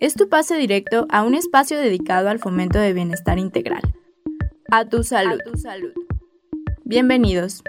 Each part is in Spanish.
Es tu pase directo a un espacio dedicado al fomento de bienestar integral. A tu salud. tu salud. Bienvenidos.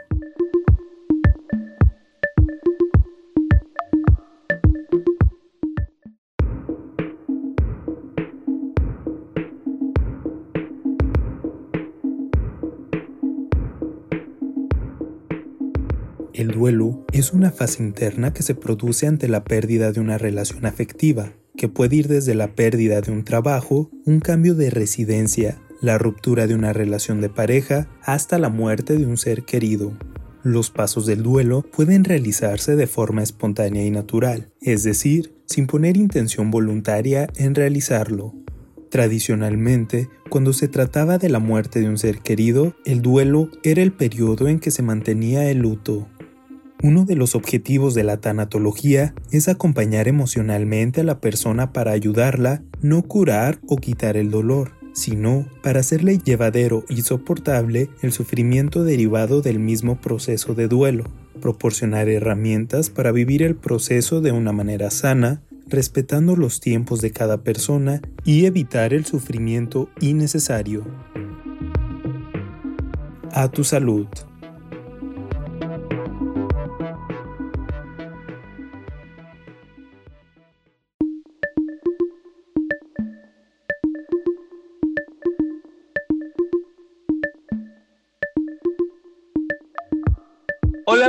El duelo es una fase interna que se produce ante la pérdida de una relación afectiva, puede ir desde la pérdida de un trabajo, un cambio de residencia, la ruptura de una relación de pareja, hasta la muerte de un ser querido. Los pasos del duelo pueden realizarse de forma espontánea y natural, es decir, sin poner intención voluntaria en realizarlo. Tradicionalmente, cuando se trataba de la muerte de un ser querido, el duelo era el periodo en que se mantenía el luto. Uno de los objetivos de la tanatología es acompañar emocionalmente a la persona para ayudarla, no curar o quitar el dolor, sino para hacerle llevadero y soportable el sufrimiento derivado del mismo proceso de duelo, proporcionar herramientas para vivir el proceso de una manera sana, respetando los tiempos de cada persona y evitar el sufrimiento innecesario. A tu salud.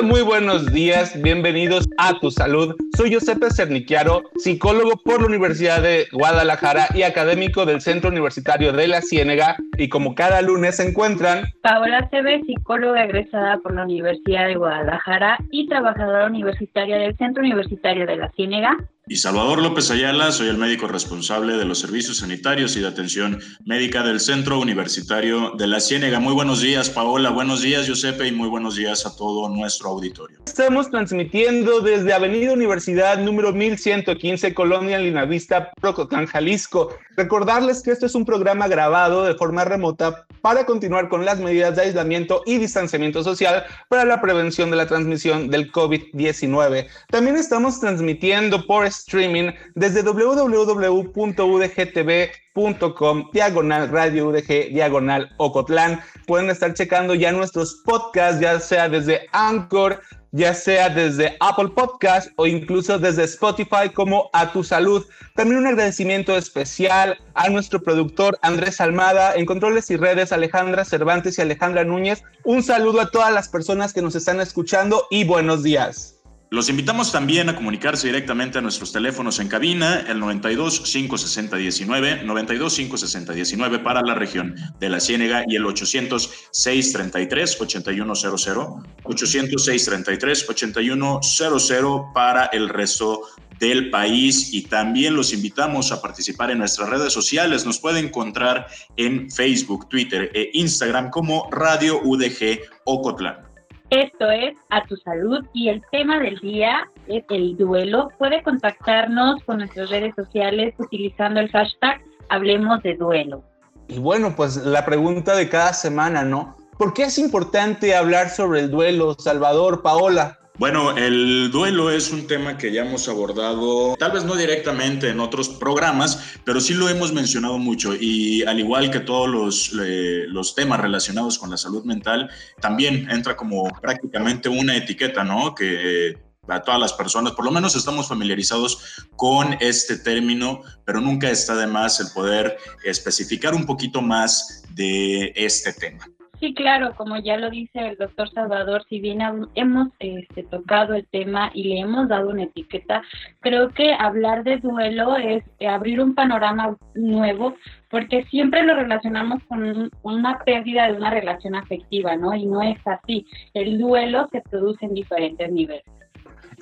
Muy buenos días, bienvenidos a Tu Salud. Soy Giuseppe Cernichiaro, psicólogo por la Universidad de Guadalajara y académico del Centro Universitario de la Ciénega. Y como cada lunes se encuentran Paola Cebe, psicóloga egresada por la Universidad de Guadalajara y trabajadora universitaria del Centro Universitario de la Ciénega. Y Salvador López Ayala, soy el médico responsable de los servicios sanitarios y de atención médica del Centro Universitario de la Ciénega. Muy buenos días, Paola. Buenos días, Giuseppe, y muy buenos días a todo nuestro auditorio. Estamos transmitiendo desde Avenida Universidad número 1115, Colonia Linavista, Prococán, Jalisco. Recordarles que este es un programa grabado de forma remota para continuar con las medidas de aislamiento y distanciamiento social para la prevención de la transmisión del COVID-19. También estamos transmitiendo por streaming desde www.udgtv.com diagonal radio UDG diagonal Ocotlán. Pueden estar checando ya nuestros podcasts, ya sea desde Anchor, ya sea desde Apple Podcast o incluso desde Spotify como A Tu Salud. También un agradecimiento especial a nuestro productor Andrés Almada, en controles y redes Alejandra Cervantes y Alejandra Núñez. Un saludo a todas las personas que nos están escuchando y buenos días. Los invitamos también a comunicarse directamente a nuestros teléfonos en cabina, el 92 560 19, 92 560 19 para la región de la Ciénega y el 800 633 8100, 800 633 8100 para el resto del país y también los invitamos a participar en nuestras redes sociales. Nos puede encontrar en Facebook, Twitter e Instagram como Radio UDG Ocotlán. Esto es A Tu Salud y el tema del día es el duelo. Puede contactarnos con nuestras redes sociales utilizando el hashtag Hablemos de Duelo. Y bueno, pues la pregunta de cada semana, ¿no? ¿Por qué es importante hablar sobre el duelo, Salvador, Paola? Bueno, el duelo es un tema que ya hemos abordado, tal vez no directamente en otros programas, pero sí lo hemos mencionado mucho y al igual que todos los, eh, temas relacionados con la salud mental, también entra como prácticamente una etiqueta, ¿no? Que eh, a todas las personas, por lo menos estamos familiarizados con este término, pero nunca está de más el poder especificar un poquito más de este tema. Sí, claro, como ya lo dice el doctor Salvador, si bien hemos este, tocado el tema y le hemos dado una etiqueta, creo que hablar de duelo es abrir un panorama nuevo, porque siempre lo relacionamos con una pérdida de una relación afectiva, ¿no? Y no es así. El duelo se produce en diferentes niveles.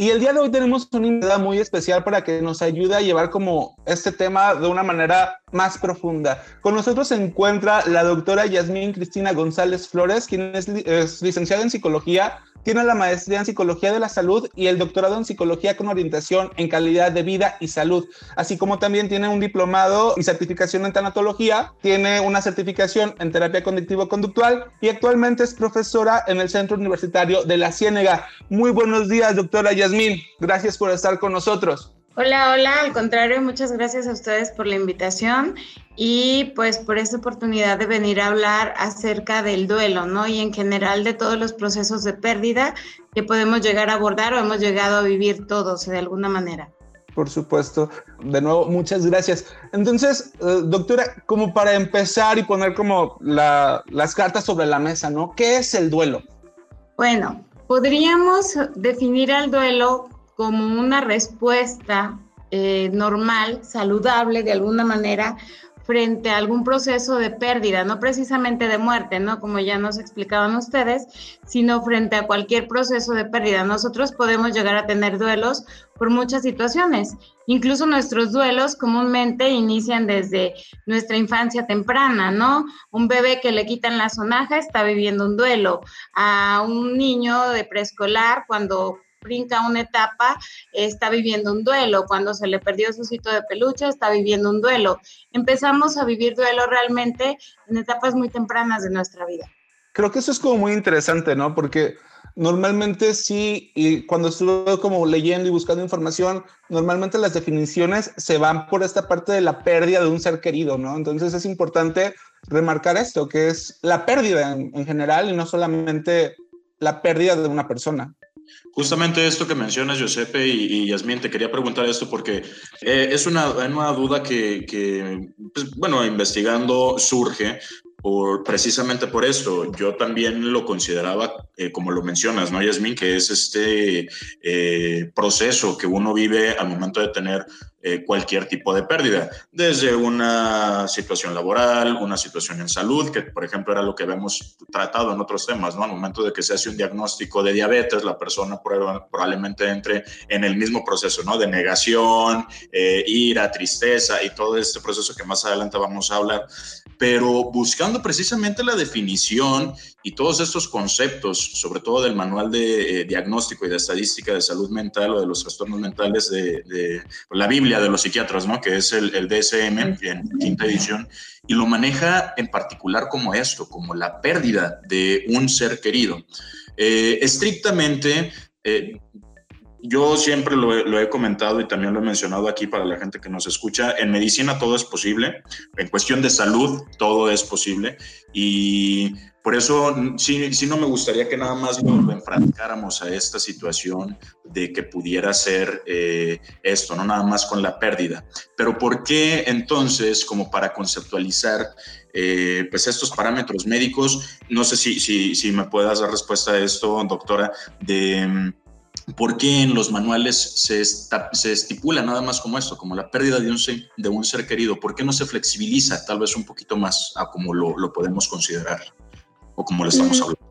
Y el día de hoy tenemos una invitada muy especial para que nos ayude a llevar como este tema de una manera más profunda. Con nosotros se encuentra la doctora Yasmín Cristina González Flores, quien es, es licenciada en psicología, tiene la maestría en Psicología de la Salud y el doctorado en Psicología con orientación en calidad de vida y salud, así como también tiene un diplomado y certificación en tanatología, tiene una certificación en terapia cognitivo-conductual y actualmente es profesora en el Centro Universitario de la Ciénega. Muy buenos días, doctora Yasmín. Gracias por estar con nosotros. Hola, hola, al contrario, muchas gracias a ustedes por la invitación y pues por esta oportunidad de venir a hablar acerca del duelo, ¿no? Y en general de todos los procesos de pérdida que podemos llegar a abordar o hemos llegado a vivir todos de alguna manera. Por supuesto. De nuevo, muchas gracias. Entonces, eh, doctora, como para empezar y poner como las cartas sobre la mesa, ¿no? ¿Qué es el duelo? Bueno, podríamos definir al duelo como una respuesta eh, normal, saludable de alguna manera frente a algún proceso de pérdida, no precisamente de muerte, ¿no? Como ya nos explicaban ustedes, sino frente a cualquier proceso de pérdida. Nosotros podemos llegar a tener duelos por muchas situaciones. Incluso nuestros duelos comúnmente inician desde nuestra infancia temprana, ¿no? Un bebé que le quitan la sonaja está viviendo un duelo. A un niño de preescolar, cuando brinca una etapa, está viviendo un duelo. Cuando se le perdió su sitio de peluche, está viviendo un duelo. Empezamos a vivir duelo realmente en etapas muy tempranas de nuestra vida. Creo que eso es como muy interesante, ¿no? Porque normalmente sí, y cuando estuve como leyendo y buscando información, normalmente las definiciones se van por esta parte de la pérdida de un ser querido, ¿no? Entonces es importante remarcar esto, que es la pérdida en, en general y no solamente la pérdida de una persona. Justamente esto que mencionas, Giuseppe y, y Yasmín, te quería preguntar esto porque eh, es una, una duda que, que pues, bueno, investigando surge precisamente por esto. Yo también lo consideraba, eh, como lo mencionas, ¿no, Yasmín? Que es este eh, proceso que uno vive al momento de tener eh, cualquier tipo de pérdida, desde una situación laboral, una situación en salud, que por ejemplo era lo que habíamos tratado en otros temas, ¿no? Al momento de que se hace un diagnóstico de diabetes, la persona probablemente entre en el mismo proceso, ¿no? De negación, ira, tristeza y todo este proceso que más adelante vamos a hablar pero buscando precisamente la definición y todos estos conceptos, sobre todo del manual de eh, diagnóstico y de estadística de salud mental o de los trastornos mentales de, la Biblia de los psiquiatras, ¿no? que es el, DSM en quinta edición, y lo maneja en particular como esto, como la pérdida de un ser querido. Eh, estrictamente, eh, yo siempre lo he, comentado y también lo he mencionado aquí para la gente que nos escucha, en medicina todo es posible, en cuestión de salud todo es posible y por eso sí, sí no me gustaría que nada más lo, enfrascáramos a esta situación de que pudiera ser eh, esto, no nada más con la pérdida. Pero ¿por qué entonces, como para conceptualizar eh, pues estos parámetros médicos, no sé si, si, si me puedas dar respuesta a esto, doctora, de ¿Por qué en los manuales se, se, estipula nada más como esto, como la pérdida de un, ser, de un ser querido? ¿Por qué no se flexibiliza tal vez un poquito más a como lo, lo podemos considerar o como lo estamos hablando?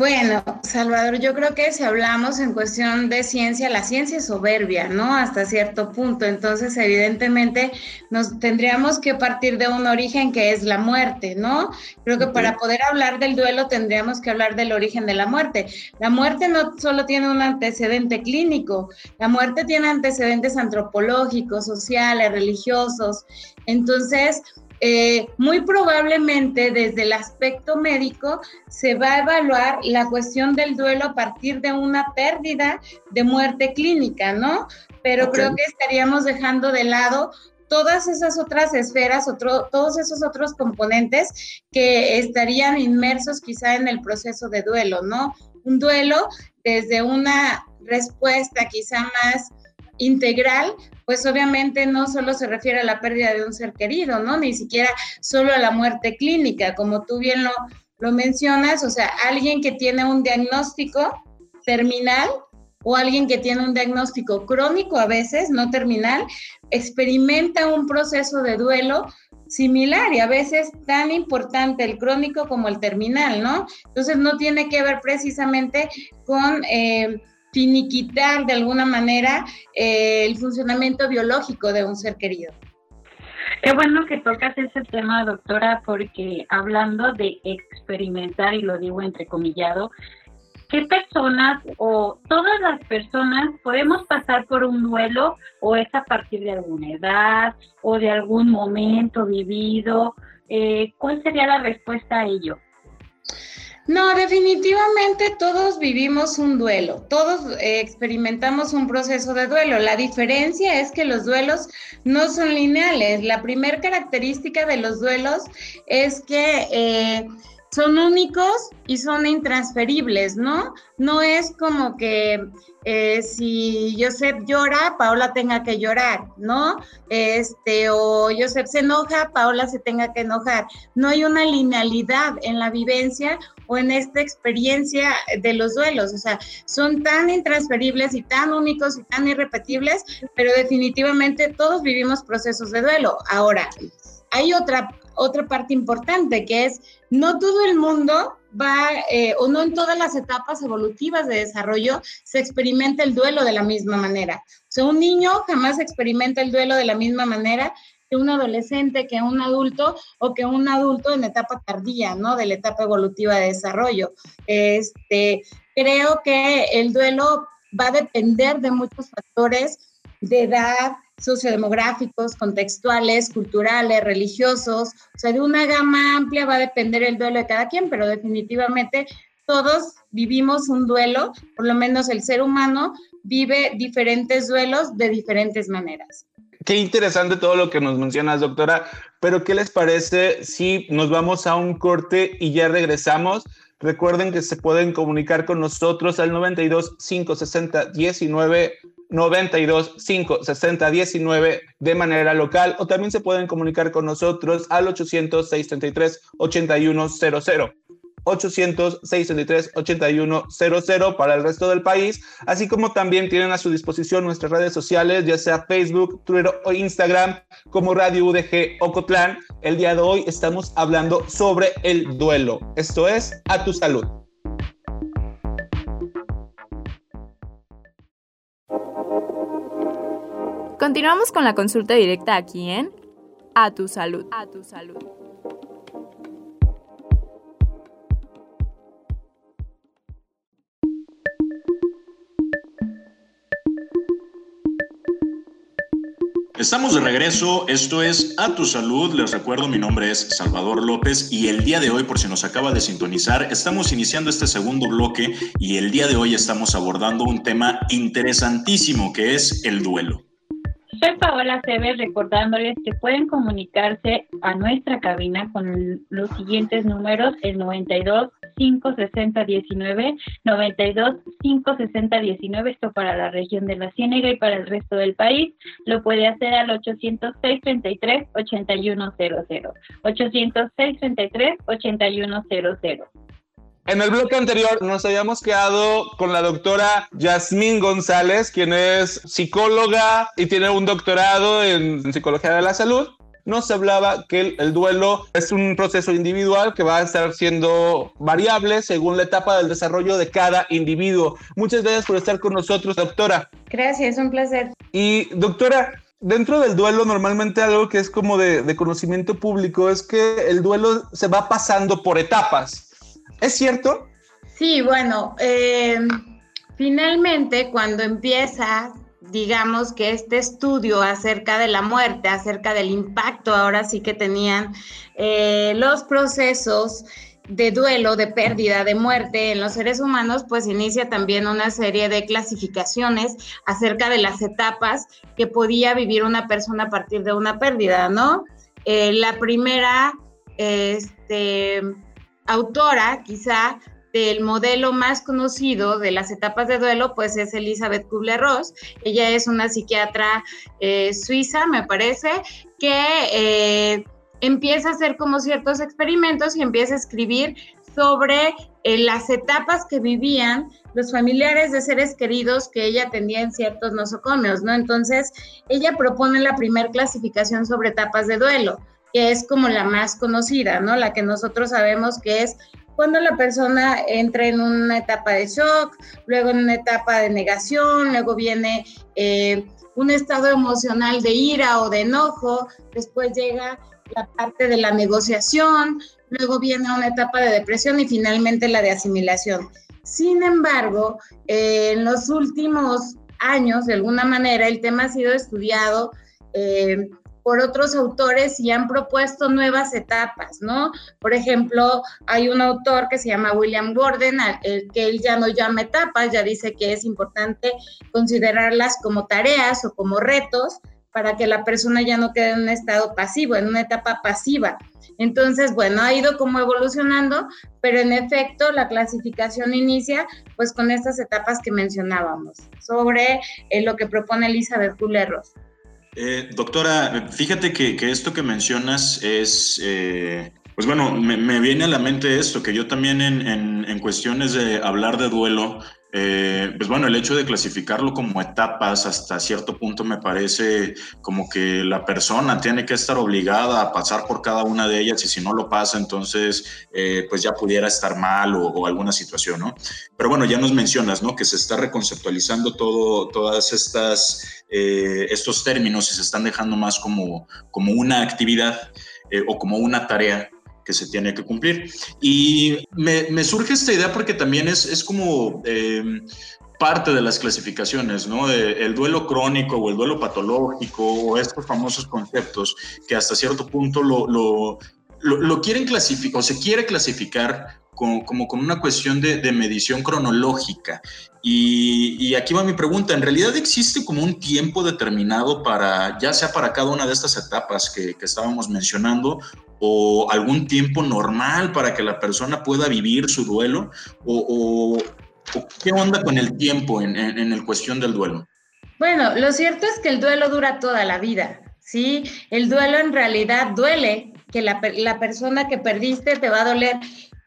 Bueno, Salvador, yo creo que si hablamos en cuestión de ciencia, la ciencia es soberbia, ¿no? Hasta cierto punto. Entonces, evidentemente, nos tendríamos que partir de un origen que es la muerte, ¿no? Creo que para poder hablar del duelo tendríamos que hablar del origen de la muerte. La muerte no solo tiene un antecedente clínico, la muerte tiene antecedentes antropológicos, sociales, religiosos. Entonces, eh, muy probablemente desde el aspecto médico se va a evaluar la cuestión del duelo a partir de una pérdida de muerte clínica, ¿no? Pero creo que estaríamos dejando de lado todas esas otras esferas, otro, todos esos otros componentes que estarían inmersos quizá en el proceso de duelo, ¿no? Un duelo desde una respuesta quizá más integral, pues obviamente no solo se refiere a la pérdida de un ser querido, ¿no? Ni siquiera solo a la muerte clínica, como tú bien lo, lo mencionas, o sea, alguien que tiene un diagnóstico terminal o alguien que tiene un diagnóstico crónico a veces, no terminal, experimenta un proceso de duelo similar y a veces tan importante el crónico como el terminal, ¿no? Entonces no tiene que ver precisamente con... Eh, finiquitar de alguna manera eh, el funcionamiento biológico de un ser querido. Qué bueno que tocas ese tema, doctora, porque hablando de experimentar, y lo digo entrecomillado, ¿qué personas o todas las personas podemos pasar por un duelo o es a partir de alguna edad o de algún momento vivido? Eh, ¿Cuál sería la respuesta a ello? No, definitivamente todos vivimos un duelo, todos eh, experimentamos un proceso de duelo. La diferencia es que los duelos no son lineales. La primera característica de los duelos es que eh, son únicos y son intransferibles, ¿no? No es como que eh, si Joseph llora, Paola tenga que llorar, ¿no? Este, o Joseph se enoja, Paola se tenga que enojar. No hay una linealidad en la vivencia o en esta experiencia de los duelos, o sea, son tan intransferibles y tan únicos y tan irrepetibles, pero definitivamente todos vivimos procesos de duelo. Ahora, hay otra otra parte importante, que es no todo el mundo va, eh, o no en todas las etapas evolutivas de desarrollo se experimenta el duelo de la misma manera. O sea, un niño jamás experimenta el duelo de la misma manera que un adolescente, que un adulto o que un adulto en etapa tardía, ¿no? De la etapa evolutiva de desarrollo. Este, creo que el duelo va a depender de muchos factores de edad, sociodemográficos, contextuales, culturales, religiosos, o sea, de una gama amplia va a depender el duelo de cada quien, pero definitivamente todos vivimos un duelo, por lo menos el ser humano vive diferentes duelos de diferentes maneras. Qué interesante todo lo que nos mencionas, doctora, pero ¿qué les parece si nos vamos a un corte y ya regresamos? Recuerden que se pueden comunicar con nosotros al 92 560 19 92 5 60 19 de manera local o también se pueden comunicar con nosotros al 800 633 8100. 800-633-8100 para el resto del país, así como también tienen a su disposición nuestras redes sociales, ya sea Facebook, Twitter o Instagram, como Radio UDG Ocotlán. El día de hoy estamos hablando sobre el duelo. Esto es A Tu Salud. Continuamos con la consulta directa aquí en A tu salud. A tu salud. Estamos de regreso, esto es A Tu Salud, les recuerdo mi nombre es Salvador López y el día de hoy, por si nos acaba de sintonizar, estamos iniciando este segundo bloque y el día de hoy estamos abordando un tema interesantísimo que es el duelo. Soy Paola Cebes recordándoles que pueden comunicarse a nuestra cabina con los siguientes números, el 92 560 19, 92 560 19, esto para la región de la Ciénega y para el resto del país, lo puede hacer al 806 33 8100, 806 33 8100. En el bloque anterior nos habíamos quedado con la doctora Yasmín González, quien es psicóloga y tiene un doctorado en psicología de la salud. Nos hablaba que el, duelo es un proceso individual que va a estar siendo variable según la etapa del desarrollo de cada individuo. Muchas gracias por estar con nosotros, doctora. Gracias, un placer. Y doctora, dentro del duelo normalmente algo que es como de, de, conocimiento público es que el duelo se va pasando por etapas. ¿Es cierto? Sí, bueno, eh, finalmente cuando empieza, digamos que este estudio acerca de la muerte, acerca del impacto ahora sí que tenían eh, los procesos de duelo, de pérdida, de muerte en los seres humanos, pues inicia también una serie de clasificaciones acerca de las etapas que podía vivir una persona a partir de una pérdida, ¿no? Eh, la primera, este autora quizá del modelo más conocido de las etapas de duelo, pues es Elizabeth Kubler-Ross. Ella es una psiquiatra eh, suiza, me parece, que eh, empieza a hacer como ciertos experimentos y empieza a escribir sobre eh, las etapas que vivían los familiares de seres queridos que ella atendía en ciertos nosocomios, ¿no? Entonces, ella propone la primera clasificación sobre etapas de duelo que es como la más conocida, ¿no? La que nosotros sabemos que es cuando la persona entra en una etapa de shock, luego en una etapa de negación, luego viene eh, un estado emocional de ira o de enojo, después llega la parte de la negociación, luego viene una etapa de depresión y finalmente la de asimilación. Sin embargo, eh, en los últimos años, de alguna manera, el tema ha sido estudiado eh, por otros autores y han propuesto nuevas etapas, ¿no? Por ejemplo, hay un autor que se llama William Gordon, que él ya no llama etapas, ya dice que es importante considerarlas como tareas o como retos para que la persona ya no quede en un estado pasivo, en una etapa pasiva. Entonces, bueno, ha ido como evolucionando, pero en efecto la clasificación inicia pues con estas etapas que mencionábamos sobre eh, lo que propone Elizabeth Pulerros. Eh, doctora, fíjate que, esto que mencionas es, eh, pues bueno, me, viene a la mente esto, que yo también en, en cuestiones de hablar de duelo, eh, pues bueno, el hecho de clasificarlo como etapas hasta cierto punto me parece como que la persona tiene que estar obligada a pasar por cada una de ellas y si no lo pasa, entonces eh, pues ya pudiera estar mal o, alguna situación, ¿no? Pero bueno, ya nos mencionas, ¿no? Que se está reconceptualizando todo, todas estas, eh, estos términos y se están dejando más como, como una actividad o como una tarea se tiene que cumplir. Y me, surge esta idea porque también es, es como eh, parte de las clasificaciones, ¿no? el duelo crónico o el duelo patológico o estos famosos conceptos que hasta cierto punto lo, lo, lo, quieren clasificar o se quiere clasificar como, con una cuestión de, medición cronológica. Y, aquí va mi pregunta, ¿en realidad existe como un tiempo determinado para, ya sea para cada una de estas etapas que, estábamos mencionando, o algún tiempo normal para que la persona pueda vivir su duelo? ¿O, qué onda con el tiempo en, en, en cuestión del duelo? Bueno, lo cierto es que el duelo dura toda la vida, ¿sí? El duelo en realidad duele, que la persona que perdiste te va a doler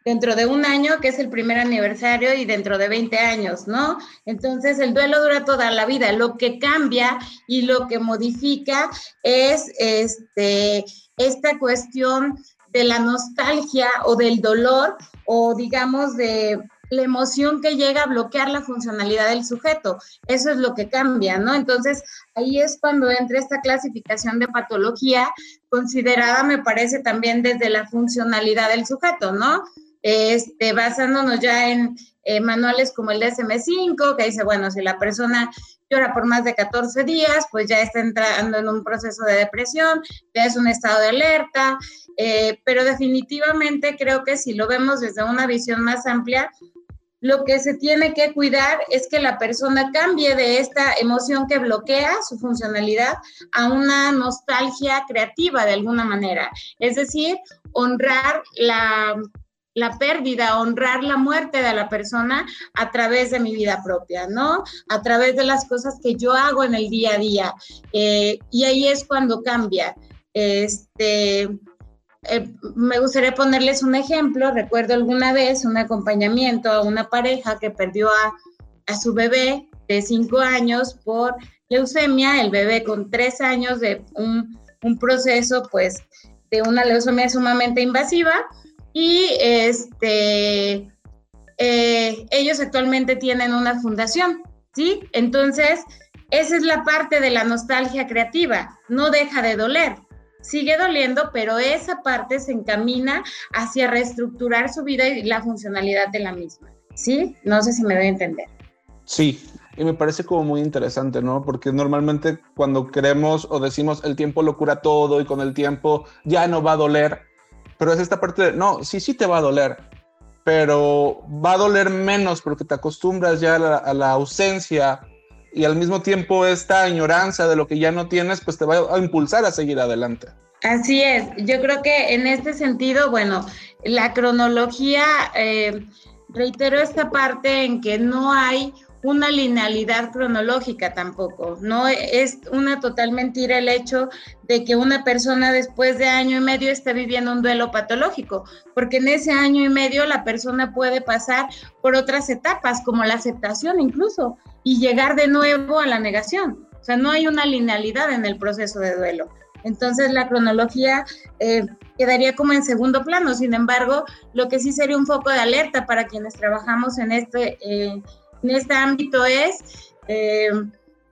dentro de un año, que es el primer aniversario, y dentro de 20 años, ¿no? Entonces, el duelo dura toda la vida. Lo que cambia y lo que modifica es este, esta cuestión de la nostalgia o del dolor o digamos de la emoción que llega a bloquear la funcionalidad del sujeto. Eso es lo que cambia, ¿no? Entonces, ahí es cuando entra esta clasificación de patología considerada, me parece, también desde la funcionalidad del sujeto, ¿no? Este, basándonos ya en eh, manuales como el DSM-5, que dice, bueno, si la persona llora por más de 14 días, pues ya está entrando en un proceso de depresión, ya es un estado de alerta, eh, pero definitivamente creo que si lo vemos desde una visión más amplia, lo que se tiene que cuidar es que la persona cambie de esta emoción que bloquea su funcionalidad a una nostalgia creativa de alguna manera. Es decir, honrar la la pérdida, honrar la muerte de la persona a través de mi vida propia, ¿no? A través de las cosas que yo hago en el día a día. Eh, y ahí es cuando cambia. Este, eh, me gustaría ponerles un ejemplo. Recuerdo alguna vez un acompañamiento a una pareja que perdió a, su bebé de cinco años por leucemia, el bebé con tres años de un, un proceso, pues, de una leucemia sumamente invasiva y este, eh, ellos actualmente tienen una fundación, ¿sí? Entonces, esa es la parte de la nostalgia creativa, no deja de doler, sigue doliendo, pero esa parte se encamina hacia reestructurar su vida y la funcionalidad de la misma, ¿sí? No sé si me doy a entender. Sí, y me parece como muy interesante, ¿no? Porque normalmente cuando queremos o decimos el tiempo lo cura todo y con el tiempo ya no va a doler, pero es esta parte de, no, sí, sí te va a doler, pero va a doler menos porque te acostumbras ya a la, ausencia y al mismo tiempo esta añoranza de lo que ya no tienes, pues te va a impulsar a seguir adelante. Así es, yo creo que en este sentido, bueno, la cronología, eh, reitero esta parte en que no hay una linealidad cronológica tampoco. No es una total mentira el hecho de que una persona después de año y medio esté viviendo un duelo patológico, porque en ese año y medio la persona puede pasar por otras etapas, como la aceptación incluso, y llegar de nuevo a la negación. O sea, no hay una linealidad en el proceso de duelo. Entonces la cronología eh, quedaría como en segundo plano. Sin embargo, lo que sí sería un foco de alerta para quienes trabajamos en este, eh, en este ámbito es eh,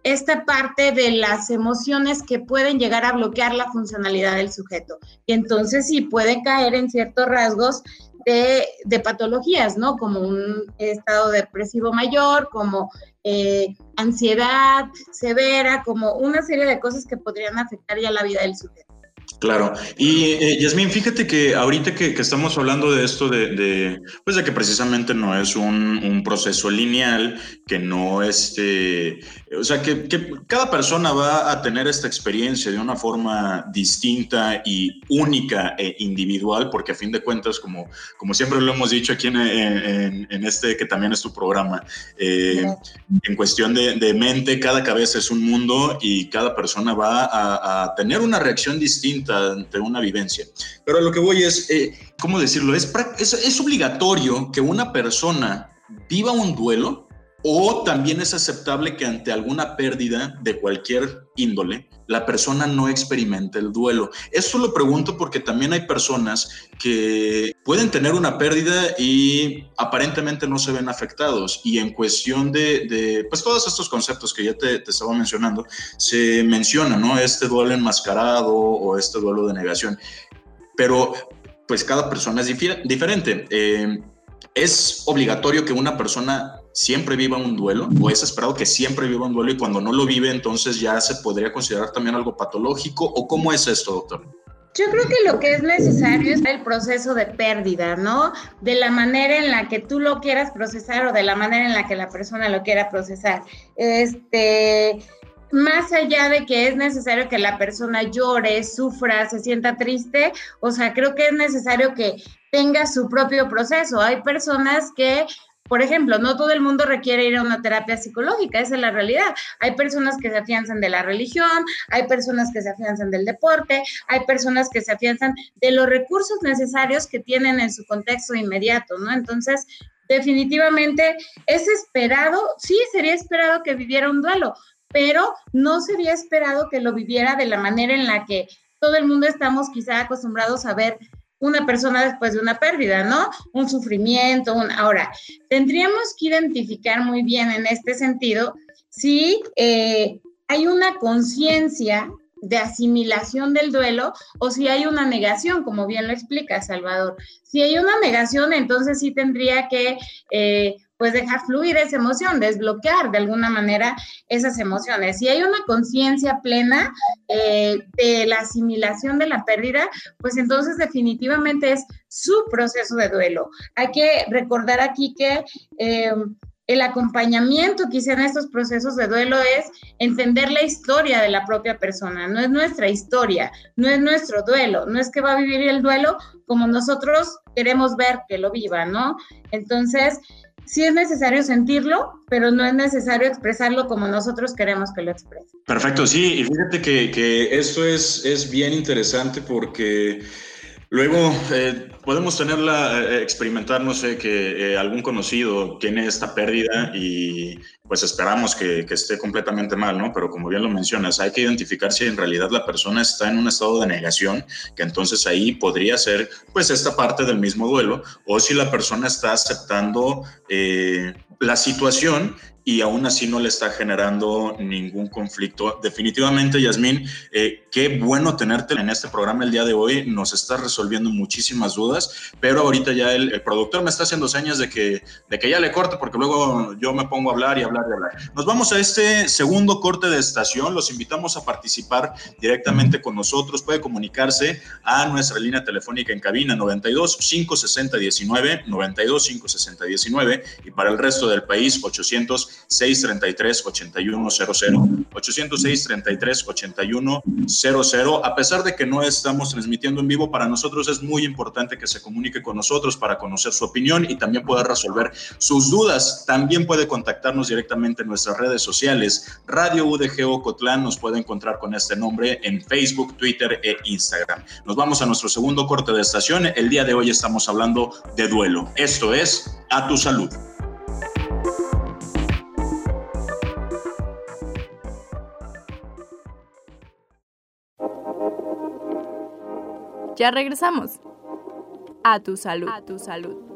esta parte de las emociones que pueden llegar a bloquear la funcionalidad del sujeto. Y entonces sí puede caer en ciertos rasgos de, de patologías, ¿no? Como un estado depresivo mayor, como eh, ansiedad severa, como una serie de cosas que podrían afectar ya la vida del sujeto. Claro. Y eh, fíjate que ahorita que, estamos hablando de esto, de, pues de que precisamente no es un, proceso lineal, que no este, o sea, que, cada persona va a tener esta experiencia de una forma distinta y única e individual, porque a fin de cuentas, como, como siempre lo hemos dicho aquí en, este que también es tu programa, eh, en cuestión de, mente, cada cabeza es un mundo y cada persona va a tener una reacción distinta ante una vivencia. Pero lo que voy es, eh, ¿cómo decirlo? Es, es, es obligatorio que una persona viva un duelo o también es aceptable que ante alguna pérdida de cualquier índole, la persona no experimente el duelo. Esto lo pregunto porque también hay personas que pueden tener una pérdida y aparentemente no se ven afectados. Y en cuestión de, pues todos estos conceptos que ya te, estaba mencionando, se menciona, ¿no? Este duelo enmascarado o este duelo de negación. Pero pues cada persona es diferente. Eh, es obligatorio que una persona siempre viva un duelo o es esperado que siempre viva un duelo y cuando no lo vive entonces ya se podría considerar también algo patológico o cómo es esto, doctor? Yo creo que lo que es necesario es el proceso de pérdida, ¿no? De la manera en la que tú lo quieras procesar o de la manera en la que la persona lo quiera procesar. Este, más allá de que es necesario que la persona llore, sufra, se sienta triste, o sea, creo que es necesario que tenga su propio proceso. Hay personas que por ejemplo, no todo el mundo requiere ir a una terapia psicológica, esa es la realidad. Hay personas que se afianzan de la religión, hay personas que se afianzan del deporte, hay personas que se afianzan de los recursos necesarios que tienen en su contexto inmediato, ¿no? Entonces, definitivamente es esperado, sí sería esperado que viviera un duelo, pero no sería esperado que lo viviera de la manera en la que todo el mundo estamos quizá acostumbrados a ver una persona después de una pérdida, ¿no? Un sufrimiento, un... Ahora, tendríamos que identificar muy bien en este sentido si eh, hay una conciencia de asimilación del duelo o si hay una negación, como bien lo explica Salvador. Si hay una negación, entonces sí tendría que eh, pues dejar fluir esa emoción, desbloquear de alguna manera esas emociones. Si hay una conciencia plena eh, de la asimilación de la pérdida, pues entonces definitivamente es su proceso de duelo. Hay que recordar aquí que... Eh, el acompañamiento quizá en estos procesos de duelo es entender la historia de la propia persona, no es nuestra historia, no es nuestro duelo, no es que va a vivir el duelo como nosotros queremos ver que lo viva, ¿no? Entonces, sí es necesario sentirlo, pero no es necesario expresarlo como nosotros queremos que lo exprese. Perfecto, sí, y fíjate que, que esto es, es bien interesante porque luego eh, podemos tenerla, eh, experimentar, no sé, que eh, algún conocido tiene esta pérdida y pues esperamos que, que, esté completamente mal, ¿no? Pero como bien lo mencionas, hay que identificar si en realidad la persona está en un estado de negación, que entonces ahí podría ser pues esta parte del mismo duelo, o si la persona está aceptando eh, la situación y aún así no le está generando ningún conflicto. Definitivamente, Yasmín, eh, qué bueno tenerte en este programa el día de hoy. Nos está resolviendo muchísimas dudas, pero ahorita ya el, productor me está haciendo señas de que, de que ya le corte porque luego yo me pongo a hablar y hablar y hablar. Nos vamos a este segundo corte de estación. Los invitamos a participar directamente con nosotros. Puede comunicarse a nuestra línea telefónica en cabina 92 560 19 92 560 19 y para el resto del país 800 633 8100 806 33 8100 a pesar de que no estamos transmitiendo en vivo para nosotros es muy importante que se comunique con nosotros para conocer su opinión y también poder resolver sus dudas. También puede contactarnos directamente en nuestras redes sociales. Radio UDG Ocotlán nos puede encontrar con este nombre en Facebook Twitter e Instagram. Nos vamos a nuestro segundo corte de estación. El día de hoy estamos hablando de duelo. Esto es a tu salud Ya regresamos. A tu salud. A tu salud.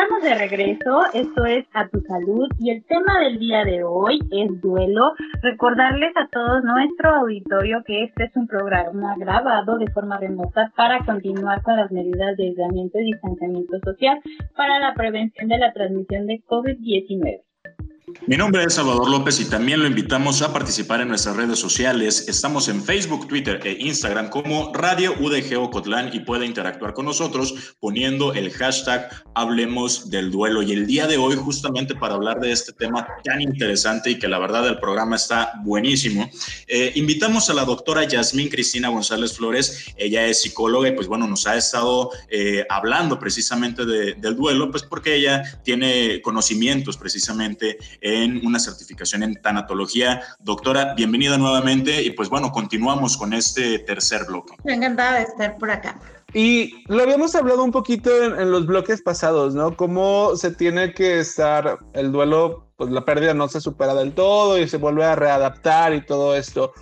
Estamos de regreso, esto es A Tu Salud y el tema del día de hoy es duelo. Recordarles a todos nuestro auditorio que este es un programa grabado de forma remota para continuar con las medidas de aislamiento y distanciamiento social para la prevención de la transmisión de COVID-19. Mi nombre es Salvador López y también lo invitamos a participar en nuestras redes sociales. Estamos en Facebook, Twitter e Instagram como Radio UDG Ocotlán y puede interactuar con nosotros poniendo el hashtag Hablemos del Duelo. Y el día de hoy, justamente para hablar de este tema tan interesante y que la verdad el programa está buenísimo, eh, invitamos a la doctora Yasmín Cristina González Flores. Ella es psicóloga y pues bueno, nos ha estado eh, hablando precisamente del duelo, pues porque ella tiene conocimientos precisamente en una certificación en tanatología. Doctora, bienvenida nuevamente y pues bueno, continuamos con este tercer bloque. Encantada de estar por acá. Y lo habíamos hablado un poquito en, los bloques pasados, ¿no? Cómo se tiene que estar el duelo, pues la pérdida no se supera del todo y se vuelve a readaptar y todo esto.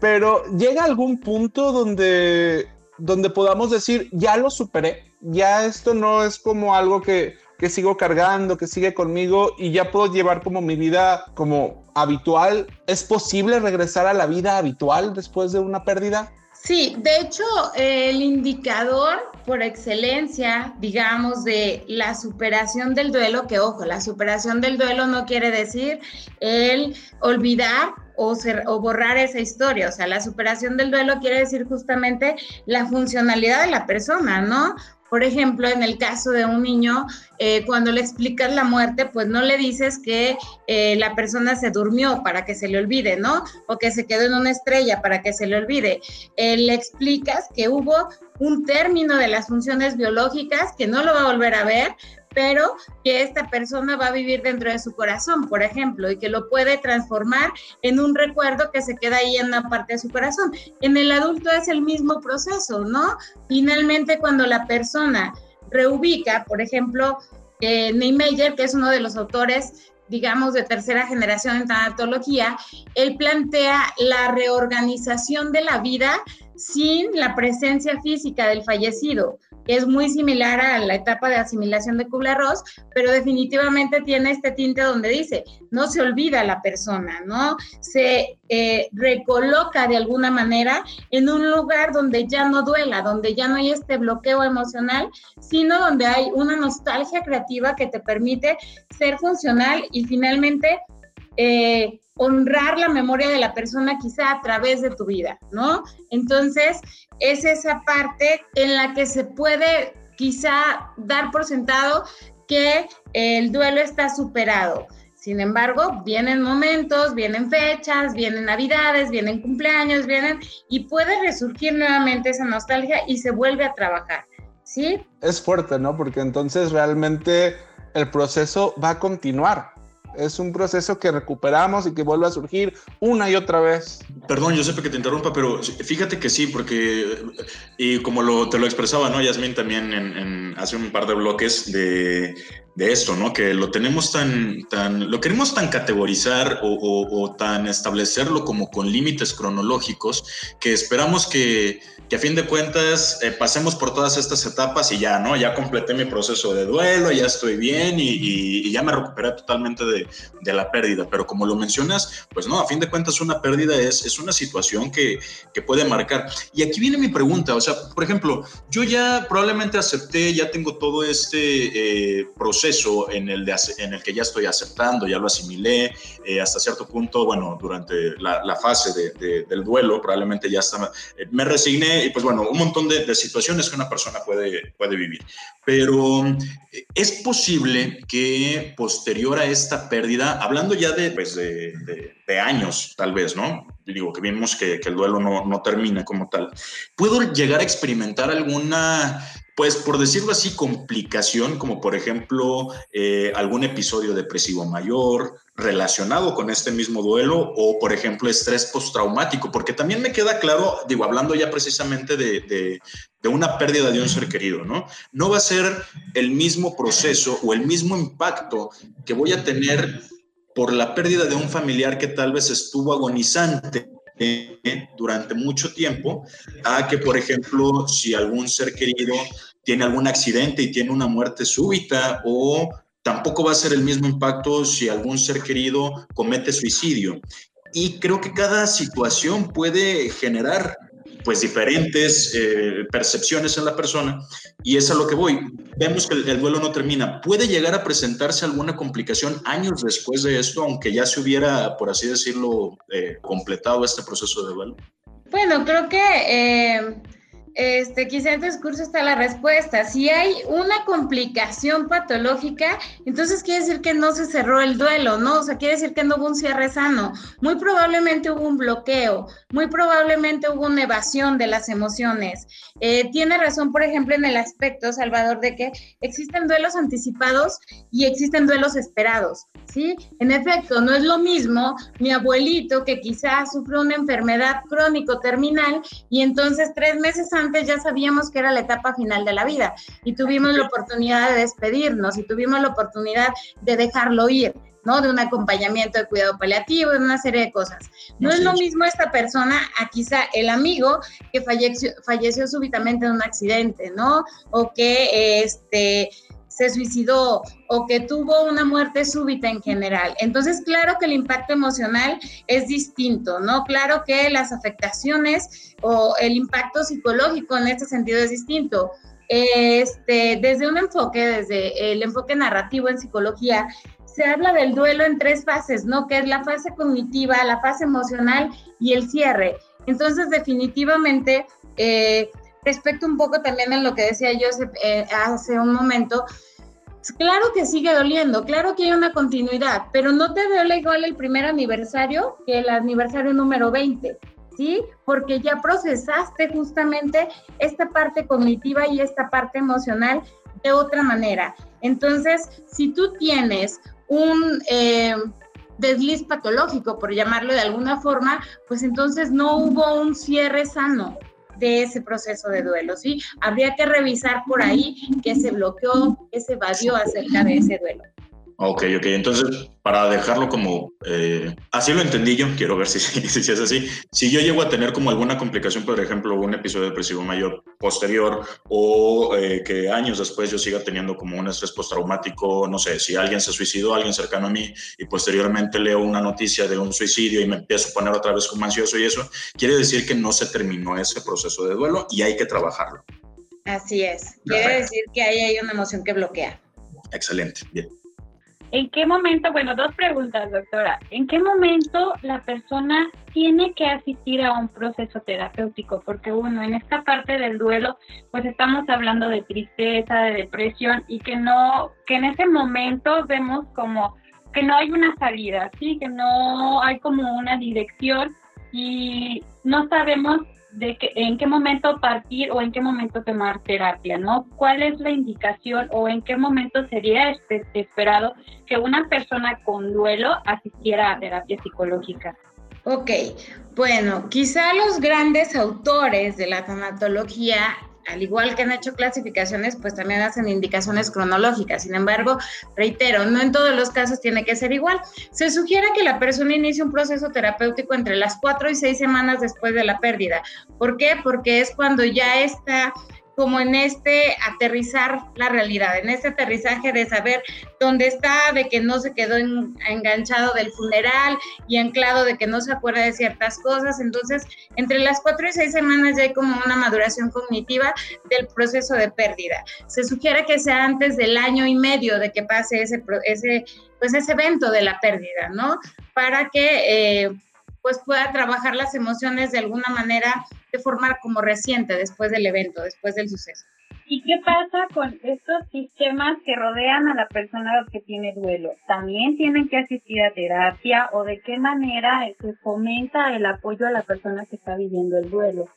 Pero llega algún punto donde, donde podamos decir, ya lo superé, ya esto no es como algo que, que sigo cargando, que sigue conmigo y ya puedo llevar como mi vida como habitual. ¿Es posible regresar a la vida habitual después de una pérdida? Sí, de hecho, el indicador por excelencia, digamos, de la superación del duelo, que ojo, la superación del duelo no quiere decir el olvidar o, o, borrar esa historia. O sea, la superación del duelo quiere decir justamente la funcionalidad de la persona, ¿no? Por ejemplo, en el caso de un niño, eh, cuando le explicas la muerte, pues no le dices que eh, la persona se durmió para que se le olvide, ¿no? O que se quedó en una estrella para que se le olvide. Eh, le explicas que hubo un término de las funciones biológicas que no lo va a volver a ver, pero que esta persona va a vivir dentro de su corazón, por ejemplo, y que lo puede transformar en un recuerdo que se queda ahí en una parte de su corazón. En el adulto es el mismo proceso, ¿no? Finalmente, cuando la persona reubica, por ejemplo, eh, Neymeyer, que es uno de los autores digamos, de tercera generación en tanatología, él plantea la reorganización de la vida sin la presencia física del fallecido es muy similar a la etapa de asimilación de Kubler-Ross, pero definitivamente tiene este tinte donde dice, no se olvida la persona, ¿no? Se eh, recoloca de alguna manera en un lugar donde ya no duela, donde ya no hay este bloqueo emocional, sino donde hay una nostalgia creativa que te permite ser funcional y finalmente... Eh, honrar la memoria de la persona quizá a través de tu vida, ¿no? Entonces, es esa parte en la que se puede quizá dar por sentado que el duelo está superado. Sin embargo, vienen momentos, vienen fechas, vienen navidades, vienen cumpleaños, vienen y puede resurgir nuevamente esa nostalgia y se vuelve a trabajar. ¿Sí? Es fuerte, ¿no? Porque entonces realmente el proceso va a continuar es un proceso que recuperamos y que vuelve a surgir una y otra vez. Perdón, yo sé que te interrumpa, pero fíjate que sí, porque, y como te lo expresaba, ¿no? Yasmin también en, hace un par de bloques de, de, esto, ¿no? Que lo tenemos tan, tan, lo queremos tan categorizar o, o tan establecerlo como con límites cronológicos que esperamos que que a fin de cuentas eh, pasemos por todas estas etapas y ya, ¿no? Ya completé mi proceso de duelo, ya estoy bien y, ya me recuperé totalmente de, de, la pérdida. Pero como lo mencionas, pues no, a fin de cuentas una pérdida es, es una situación que, que, puede marcar. Y aquí viene mi pregunta, o sea, por ejemplo, yo ya probablemente acepté, ya tengo todo este eh, proceso en el, de, en el que ya estoy aceptando, ya lo asimilé, eh, hasta cierto punto, bueno, durante la, la fase de, del duelo, probablemente ya está, me resigné y pues bueno, un montón de, situaciones que una persona puede, puede vivir. Pero eh, es posible que posterior a esta pérdida, hablando ya de, pues de, de, años tal vez, ¿no? Digo que vimos que, que el duelo no, no, termina como tal, ¿puedo llegar a experimentar alguna pues por decirlo así, complicación, como por ejemplo eh, algún episodio depresivo mayor relacionado con este mismo duelo o por ejemplo estrés postraumático, porque también me queda claro, digo, hablando ya precisamente de, de, de una pérdida de un ser querido, ¿no? No va a ser el mismo proceso o el mismo impacto que voy a tener por la pérdida de un familiar que tal vez estuvo agonizante durante mucho tiempo a que, por ejemplo, si algún ser querido tiene algún accidente y tiene una muerte súbita o tampoco va a ser el mismo impacto si algún ser querido comete suicidio. Y creo que cada situación puede generar pues diferentes eh, percepciones en la persona y es a lo que voy. Vemos que el, duelo no termina. ¿Puede llegar a presentarse alguna complicación años después de esto, aunque ya se hubiera, por así decirlo, eh, completado este proceso de duelo? Bueno, creo que... Este, quizá en tu discurso está la respuesta. Si hay una complicación patológica, entonces quiere decir que no se cerró el duelo, ¿no? O sea, quiere decir que no hubo un cierre sano. Muy probablemente hubo un bloqueo, muy probablemente hubo una evasión de las emociones. Eh, tiene razón, por ejemplo, en el aspecto, Salvador, de que existen duelos anticipados y existen duelos esperados, ¿sí? En efecto, no es lo mismo mi abuelito que quizás sufrió una enfermedad crónico terminal y entonces tres meses antes antes ya sabíamos que era la etapa final de la vida y tuvimos la oportunidad de despedirnos y tuvimos la oportunidad de dejarlo ir. ¿no? De un acompañamiento de cuidado paliativo, de una serie de cosas. No es lo mismo esta persona a quizá el amigo que falleció, falleció súbitamente en un accidente, ¿no? O que este, se suicidó o que tuvo una muerte súbita en general. Entonces, claro que el impacto emocional es distinto, ¿no? Claro que las afectaciones o el impacto psicológico en este sentido es distinto. Este, desde un enfoque, desde el enfoque narrativo en psicología, se habla del duelo en tres fases, ¿no? Que es la fase cognitiva, la fase emocional y el cierre. Entonces, definitivamente, eh, respecto un poco también a lo que decía yo eh, hace un momento, claro que sigue doliendo, claro que hay una continuidad, pero no te duele igual el primer aniversario que el aniversario número 20, ¿sí? Porque ya procesaste justamente esta parte cognitiva y esta parte emocional de otra manera. Entonces, si tú tienes un... Eh, desliz patológico, por llamarlo de alguna forma, pues entonces no hubo un cierre sano, de ese proceso de duelo, ¿sí? Habría que revisar por ahí qué se bloqueó, qué se evadió acerca de ese duelo. Ok, ok. Entonces, para dejarlo como, eh, así lo entendí yo, quiero ver si, si, es así. Si yo llego a tener como alguna complicación, por ejemplo, un episodio depresivo mayor posterior o eh, que años después yo siga teniendo como un estrés postraumático, no sé, si alguien se suicidó, alguien cercano a mí y posteriormente leo una noticia de un suicidio y me empiezo a poner otra vez como ansioso y eso, quiere decir que no se terminó ese proceso de duelo y hay que trabajarlo. Así es. Quiere decir que ahí hay una emoción que bloquea. Excelente, bien. ¿En qué momento, bueno, dos preguntas, doctora. ¿En qué momento la persona tiene que asistir a un proceso terapéutico? Porque uno, en esta parte del duelo, pues estamos hablando de tristeza, de depresión y que no, que en ese momento vemos como que no hay una salida, sí, que no hay como una dirección y no sabemos de que, en qué momento partir o en qué momento tomar terapia, ¿no? ¿Cuál es la indicación o en qué momento sería esperado que una persona con duelo asistiera a terapia psicológica? Ok, bueno, quizá los grandes autores de la tanatología al igual que han hecho clasificaciones, pues también hacen indicaciones cronológicas. Sin embargo, reitero, no en todos los casos tiene que ser igual. Se sugiere que la persona inicie un proceso terapéutico entre las cuatro y seis semanas después de la pérdida. ¿Por qué? Porque es cuando ya está como en este aterrizar la realidad, en este aterrizaje de saber dónde está, de que no se quedó enganchado del funeral y anclado de que no se acuerda de ciertas cosas. Entonces, entre las cuatro y seis semanas ya hay como una maduración cognitiva del proceso de pérdida. Se sugiere que sea antes del año y medio de que pase ese, pues ese evento de la pérdida, ¿no? Para que... Eh, pues pueda trabajar las emociones de alguna manera de forma como reciente después del evento, después del suceso. ¿Y qué pasa con estos sistemas que rodean a la persona que tiene duelo? ¿También tienen que asistir a terapia o de qué manera se fomenta el apoyo a la persona que está viviendo el duelo?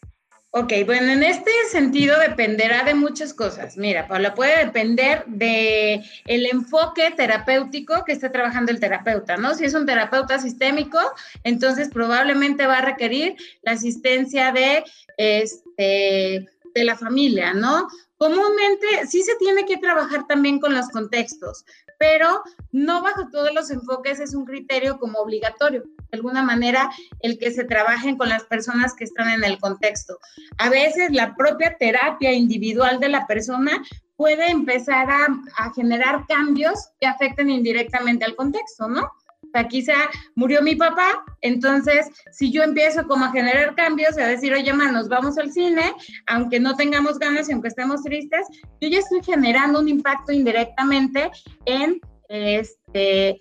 Ok, bueno, en este sentido dependerá de muchas cosas. Mira, Paula, puede depender de el enfoque terapéutico que esté trabajando el terapeuta, ¿no? Si es un terapeuta sistémico, entonces probablemente va a requerir la asistencia de, este, de la familia, ¿no? Comúnmente sí se tiene que trabajar también con los contextos, pero no bajo todos los enfoques es un criterio como obligatorio. De alguna manera, el que se trabajen con las personas que están en el contexto. A veces la propia terapia individual de la persona puede empezar a, a generar cambios que afecten indirectamente al contexto, ¿no? sea, quizá murió mi papá, entonces si yo empiezo como a generar cambios, a decir, oye, man, nos vamos al cine, aunque no tengamos ganas y aunque estemos tristes, yo ya estoy generando un impacto indirectamente en este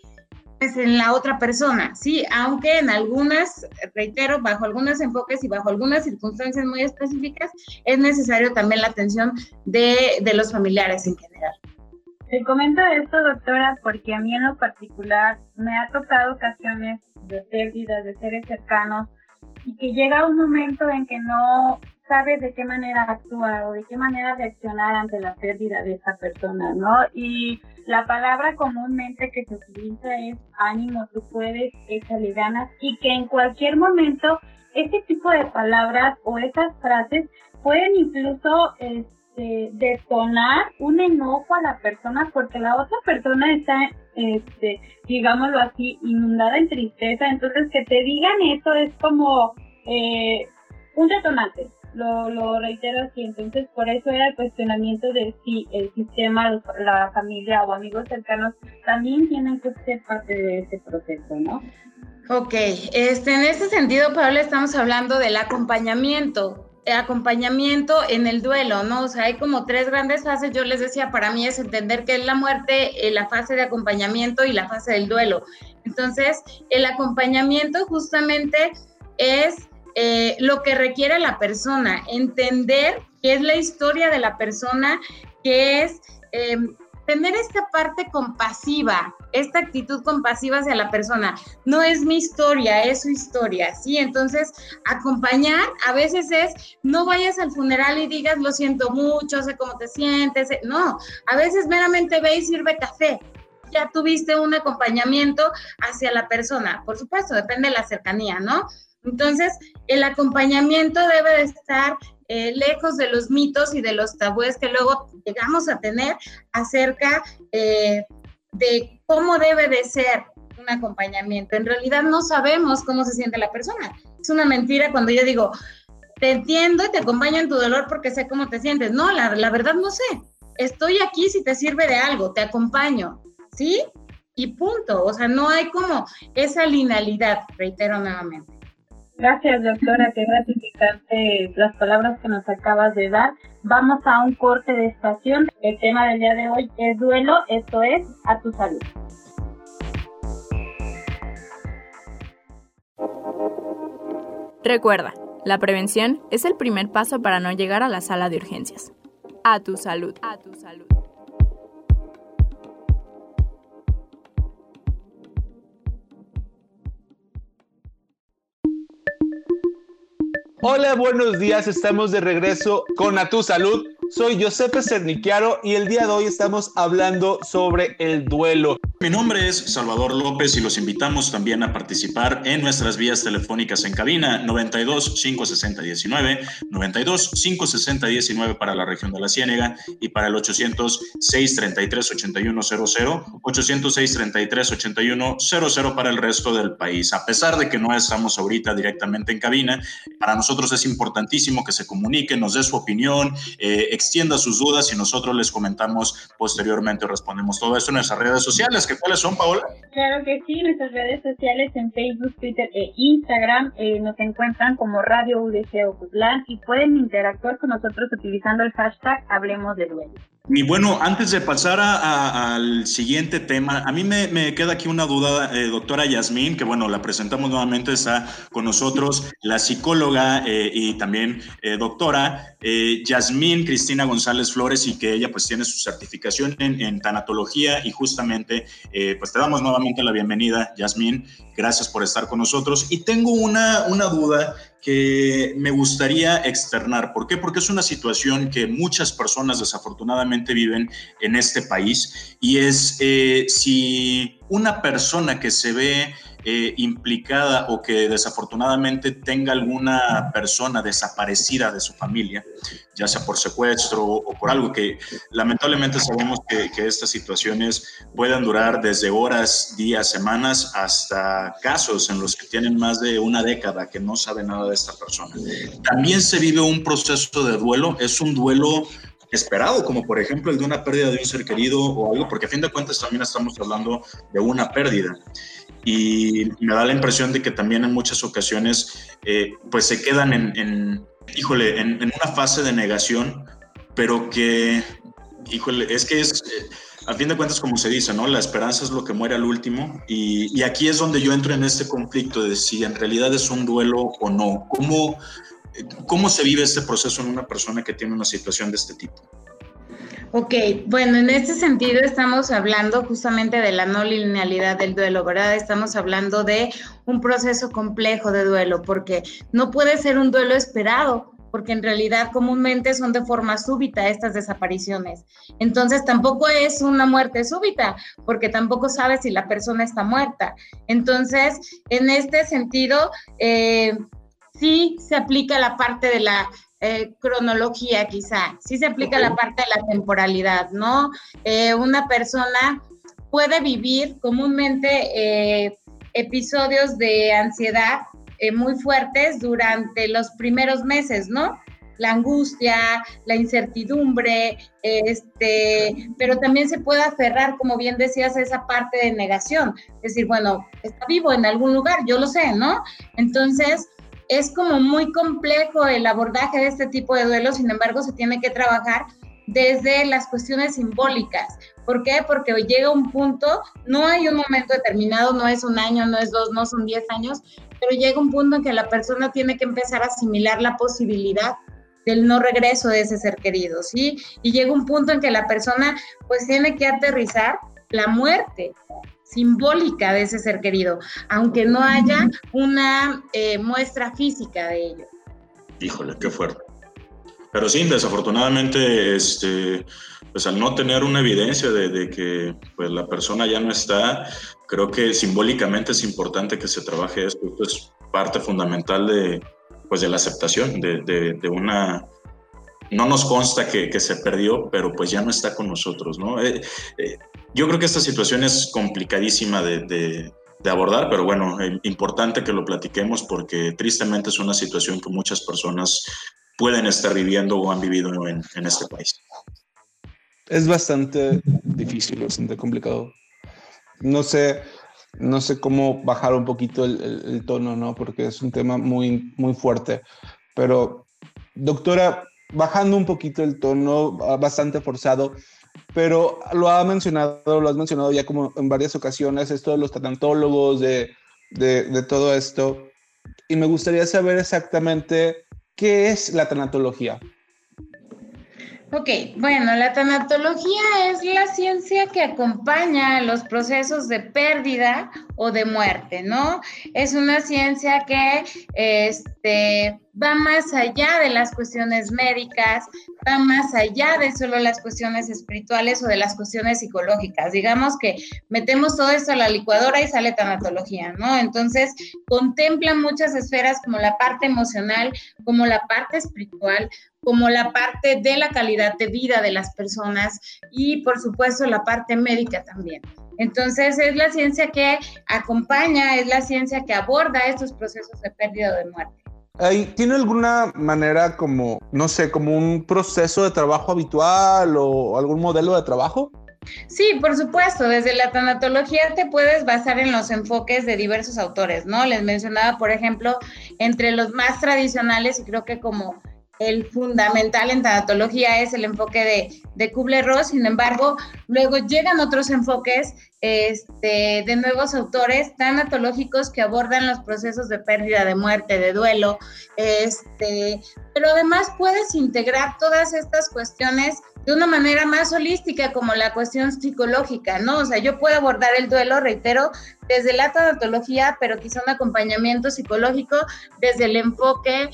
en la otra persona, sí, aunque en algunas, reitero, bajo algunos enfoques y bajo algunas circunstancias muy específicas, es necesario también la atención de, de los familiares en general. Te comento esto, doctora, porque a mí en lo particular me ha tocado ocasiones de pérdidas de seres cercanos y que llega un momento en que no sabes de qué manera actuar o de qué manera reaccionar ante la pérdida de esa persona, ¿no? Y la palabra comúnmente que se utiliza es ánimo, tú puedes, échale ganas y que en cualquier momento ese tipo de palabras o esas frases pueden incluso este, detonar un enojo a la persona porque la otra persona está, este, digámoslo así, inundada en tristeza. Entonces, que te digan eso es como eh, un detonante. Lo, lo reitero así. Entonces, por eso era el cuestionamiento de si el sistema, la familia o amigos cercanos también tienen que ser parte de ese proceso, ¿no? Ok, este, en ese sentido, Pablo, estamos hablando del acompañamiento acompañamiento en el duelo, ¿no? O sea, hay como tres grandes fases. Yo les decía, para mí es entender que es la muerte, eh, la fase de acompañamiento y la fase del duelo. Entonces, el acompañamiento justamente es eh, lo que requiere la persona, entender qué es la historia de la persona, que es em, tener esta parte compasiva, esta actitud compasiva hacia la persona. No es mi historia, es su historia, ¿sí? Entonces, acompañar a veces es, no vayas al funeral y digas, lo siento mucho, sé cómo te sientes. No, a veces meramente ve y sirve café. Ya tuviste un acompañamiento hacia la persona. Por supuesto, depende de la cercanía, ¿no? Entonces, el acompañamiento debe de estar eh, lejos de los mitos y de los tabúes que luego llegamos a tener acerca eh, de cómo debe de ser un acompañamiento. En realidad no sabemos cómo se siente la persona. Es una mentira cuando yo digo, te entiendo y te acompaño en tu dolor porque sé cómo te sientes. No, la, la verdad no sé. Estoy aquí si te sirve de algo, te acompaño, ¿sí? Y punto. O sea, no hay como esa linealidad, reitero nuevamente. Gracias, doctora. Qué gratificante las palabras que nos acabas de dar. Vamos a un corte de estación. El tema del día de hoy es duelo. Esto es a tu salud. Recuerda, la prevención es el primer paso para no llegar a la sala de urgencias. A tu salud. A tu salud. Hola, buenos días. Estamos de regreso con A Tu Salud. Soy Giuseppe Cernichiaro y el día de hoy estamos hablando sobre el duelo. Mi nombre es Salvador López y los invitamos también a participar en nuestras vías telefónicas en cabina 92 560 19, 92 560 19 para la región de la Ciénega y para el 800 633 8100, 806 33 8100 para el resto del país. A pesar de que no estamos ahorita directamente en cabina, para nosotros es importantísimo que se comunique, nos dé su opinión, eh, extienda sus dudas y nosotros les comentamos posteriormente o respondemos todo esto en nuestras redes sociales ¿Cuáles son, Paola? Claro que sí, nuestras redes sociales en Facebook, Twitter e Instagram eh, nos encuentran como Radio UDG Ocutlán y pueden interactuar con nosotros utilizando el hashtag Hablemos de Duelo. Y bueno, antes de pasar al siguiente tema, a mí me, queda aquí una duda, eh, doctora Yasmín, que bueno, la presentamos nuevamente, está con nosotros la psicóloga eh, y también eh, doctora Yasmín Cristina González Flores y que ella pues tiene su certificación en, en tanatología y justamente pues te damos nuevamente la bienvenida, Yasmín, gracias por estar con nosotros. Y tengo una, una duda que me gustaría externar. ¿Por qué? Porque es una situación que muchas personas desafortunadamente viven en este país y es eh, si una persona que se ve eh, implicada o que desafortunadamente tenga alguna persona desaparecida de su familia, ya sea por secuestro o por algo que lamentablemente sabemos que, que estas situaciones pueden durar desde horas, días, semanas, hasta casos en los que tienen más de una década que no sabe nada de esta persona. También se vive un proceso de duelo, es un duelo esperado, como por ejemplo el de una pérdida de un ser querido o algo, porque a fin de cuentas también estamos hablando de una pérdida y me da la impresión de que también en muchas ocasiones eh, pues se quedan en, híjole, en, una fase de negación, pero que, híjole, es que es, eh, a fin de cuentas como se dice, ¿no? La esperanza es lo que muere al último y, y, aquí es donde yo entro en este conflicto de si en realidad es un duelo o no. ¿Cómo, ¿Cómo se vive este proceso en una persona que tiene una situación de este tipo? Ok, bueno, en este sentido estamos hablando justamente de la no linealidad del duelo, ¿verdad? Estamos hablando de un proceso complejo de duelo, porque no puede ser un duelo esperado, porque en realidad comúnmente son de forma súbita estas desapariciones. Entonces tampoco es una muerte súbita, porque tampoco sabes si la persona está muerta. Entonces, en este sentido, eh, sí se aplica la parte de la eh, cronología quizá, sí se aplica la parte de la temporalidad, ¿no? Eh, una persona puede vivir comúnmente eh, episodios de ansiedad muy fuertes durante los primeros meses, ¿no? La angustia, la incertidumbre, este, pero también se puede aferrar, como bien decías, a esa parte de negación. Es decir, bueno, está vivo en algún lugar, yo lo sé, ¿no? Entonces, es como muy complejo el abordaje de este tipo de duelos, sin embargo se tiene que trabajar desde las cuestiones simbólicas. ¿Por qué? Porque llega un punto, no hay un momento determinado, no es un año, no es dos, no son diez años, pero llega un punto en que la persona tiene que empezar a asimilar la posibilidad del no regreso de ese ser querido, ¿sí? Y llega un punto en que la persona pues tiene que aterrizar la muerte, simbólica de ese ser querido, aunque no haya una eh, muestra física de ello. Híjole, qué fuerte. Pero sí, desafortunadamente, este, pues al no tener una evidencia de, que pues, la persona ya no está, creo que simbólicamente es importante que se trabaje esto. Esto es parte fundamental de, pues, de la aceptación de, de una no nos consta que, que, se perdió, pero pues ya no está con nosotros, ¿no? Eh, eh, yo creo que esta situación es complicadísima de, de, abordar, pero bueno, es importante que lo platiquemos porque tristemente es una situación que muchas personas pueden estar viviendo o han vivido en, en este país. Es bastante difícil, bastante complicado. No sé, no sé cómo bajar un poquito el, el, el tono, ¿no? Porque es un tema muy, muy fuerte. Pero, doctora, bajando un poquito el tono, bastante forzado, pero lo ha mencionado, lo has mencionado ya como en varias ocasiones, esto de los tanatólogos, de, de, de todo esto, y me gustaría saber exactamente qué es la tanatología. Ok, bueno, la tanatología es la ciencia que acompaña los procesos de pérdida o de muerte, ¿no? Es una ciencia que este, va más allá de las cuestiones médicas, va más allá de solo las cuestiones espirituales o de las cuestiones psicológicas. Digamos que metemos todo esto a la licuadora y sale tanatología, ¿no? Entonces, contempla muchas esferas como la parte emocional, como la parte espiritual, como la parte de la calidad de vida de las personas y por supuesto la parte médica también. Entonces es la ciencia que acompaña, es la ciencia que aborda estos procesos de pérdida o de muerte. ¿Tiene alguna manera como, no sé, como un proceso de trabajo habitual o algún modelo de trabajo? Sí, por supuesto. Desde la tanatología te puedes basar en los enfoques de diversos autores, ¿no? Les mencionaba, por ejemplo, entre los más tradicionales y creo que como el fundamental en tanatología es el enfoque de, de Kubler-Ross, sin embargo, luego llegan otros enfoques este, de nuevos autores tanatológicos que abordan los procesos de pérdida, de muerte, de duelo, este, pero además puedes integrar todas estas cuestiones de una manera más holística como la cuestión psicológica, ¿no? O sea, yo puedo abordar el duelo, reitero, desde la tanatología, pero quizá un acompañamiento psicológico desde el enfoque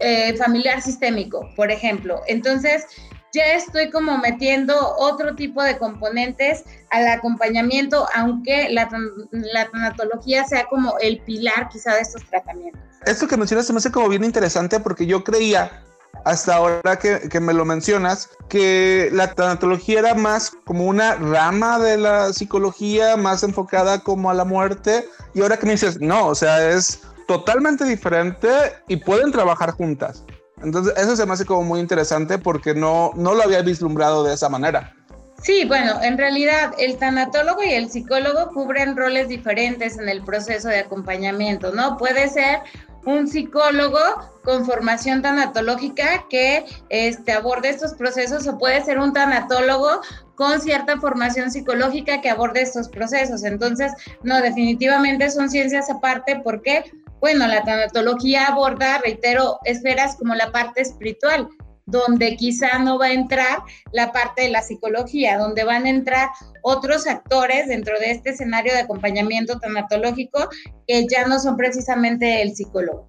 eh, familiar sistémico, por ejemplo. Entonces, ya estoy como metiendo otro tipo de componentes al acompañamiento, aunque la, la tanatología sea como el pilar quizá de estos tratamientos. Esto que mencionas me hace como bien interesante porque yo creía hasta ahora que, que, me lo mencionas, que la tanatología era más como una rama de la psicología, más enfocada como a la muerte, y ahora que me dices, no, o sea, es totalmente diferente y pueden trabajar juntas. Entonces, eso se me hace como muy interesante porque no, no lo había vislumbrado de esa manera. Sí, bueno, en realidad el tanatólogo y el psicólogo cubren roles diferentes en el proceso de acompañamiento, ¿no? Puede ser un psicólogo con formación tanatológica que este, aborde estos procesos o puede ser un tanatólogo con cierta formación psicológica que aborde estos procesos. Entonces, no, definitivamente son ciencias aparte. ¿Por qué? Bueno, la tanatología aborda, reitero, esferas como la parte espiritual, donde quizá no va a entrar la parte de la psicología, donde van a entrar otros actores dentro de este escenario de acompañamiento tanatológico que ya no son precisamente el psicólogo.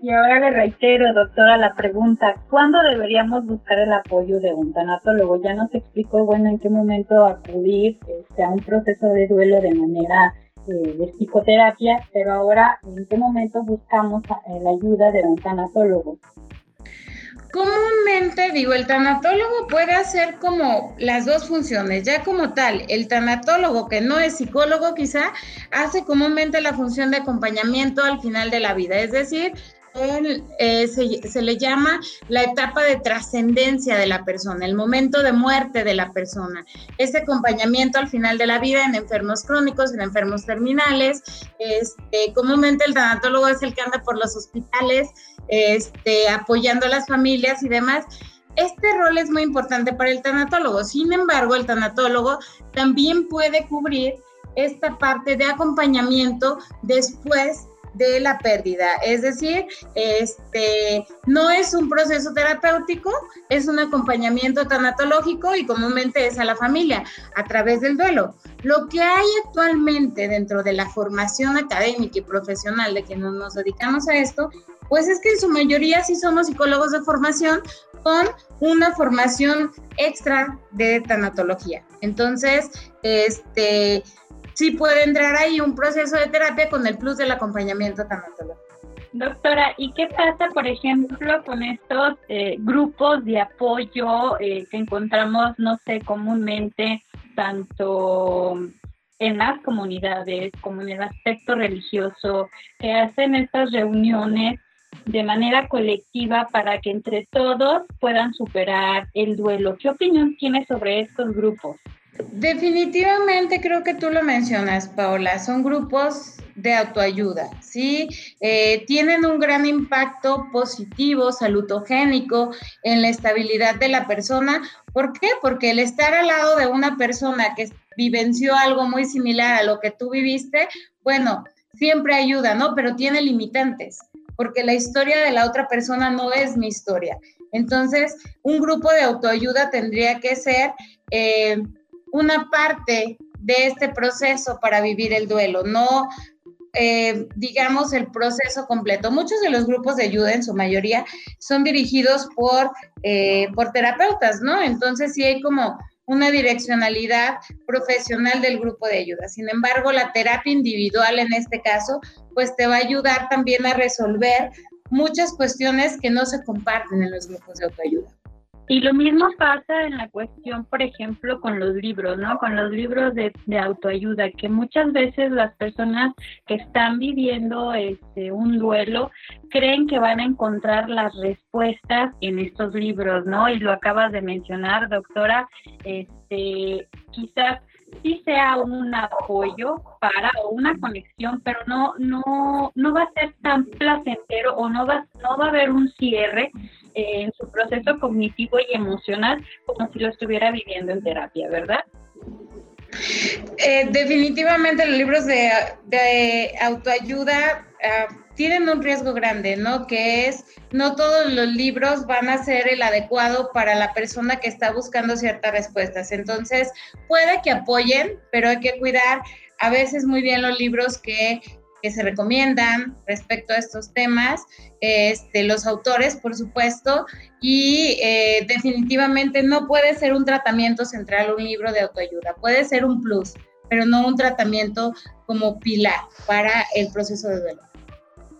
Y ahora le reitero, doctora, la pregunta, ¿cuándo deberíamos buscar el apoyo de un tanatólogo? Ya nos explicó, bueno, en qué momento acudir este, a un proceso de duelo de manera de psicoterapia, pero ahora en qué momento buscamos eh, la ayuda de un tanatólogo. Comúnmente, digo, el tanatólogo puede hacer como las dos funciones, ya como tal, el tanatólogo que no es psicólogo quizá hace comúnmente la función de acompañamiento al final de la vida, es decir, eh, se, le llama la etapa de trascendencia de la persona, el momento de muerte de la persona. Ese acompañamiento al final de la vida en enfermos crónicos, en enfermos terminales. Este, comúnmente el tanatólogo es el que anda por los hospitales este, apoyando a las familias y demás. Este rol es muy importante para el tanatólogo. Sin embargo, el tanatólogo también puede cubrir esta parte de acompañamiento después de la pérdida. Es decir, este no es un proceso terapéutico, es un acompañamiento tanatológico y comúnmente es a la familia a través del duelo. Lo que hay actualmente dentro de la formación académica y profesional de quienes nos dedicamos a esto, pues es que en su mayoría sí somos psicólogos de formación con una formación extra de tanatología. Entonces, este, sí puede entrar ahí un proceso de terapia con el plus del acompañamiento tanatológico. Doctora, ¿y qué pasa, por ejemplo, con estos eh, grupos de apoyo eh, que encontramos, no sé, comúnmente, tanto en las comunidades como en el aspecto religioso, que hacen estas reuniones de manera colectiva para que entre todos puedan superar el duelo? ¿Qué opinión tiene sobre estos grupos? Definitivamente creo que tú lo mencionas, Paola, son grupos de autoayuda, ¿sí? Eh, tienen un gran impacto positivo, salutogénico en la estabilidad de la persona. ¿Por qué? Porque el estar al lado de una persona que vivenció algo muy similar a lo que tú viviste, bueno, siempre ayuda, ¿no? Pero tiene limitantes, porque la historia de la otra persona no es mi historia. Entonces, un grupo de autoayuda tendría que ser... Eh, una parte de este proceso para vivir el duelo, no eh, digamos el proceso completo. Muchos de los grupos de ayuda, en su mayoría, son dirigidos por, eh, por terapeutas, ¿no? Entonces sí hay como una direccionalidad profesional del grupo de ayuda. Sin embargo, la terapia individual en este caso, pues te va a ayudar también a resolver muchas cuestiones que no se comparten en los grupos de autoayuda. Y lo mismo pasa en la cuestión, por ejemplo, con los libros, ¿no? Con los libros de, autoayuda, que muchas veces las personas que están viviendo este, un duelo creen que van a encontrar las respuestas en estos libros, ¿no? Y lo acabas de mencionar, doctora, este, quizás sí sea un apoyo para o una conexión, pero no no no va a ser tan placentero o no va no va a haber un cierre en su proceso cognitivo y emocional como si lo estuviera viviendo en terapia, ¿verdad? Eh, definitivamente los libros de, autoayuda ah, tienen un riesgo grande, ¿no? Que es, no todos los libros van a ser el adecuado para la persona que está buscando ciertas respuestas. Entonces, puede que apoyen, pero hay que cuidar a veces muy bien los libros que, se recomiendan respecto a estos temas, este, los autores, por supuesto, y eh, definitivamente no puede ser un tratamiento central un libro de autoayuda, puede ser un plus, pero no un tratamiento como pilar para el proceso de duelo.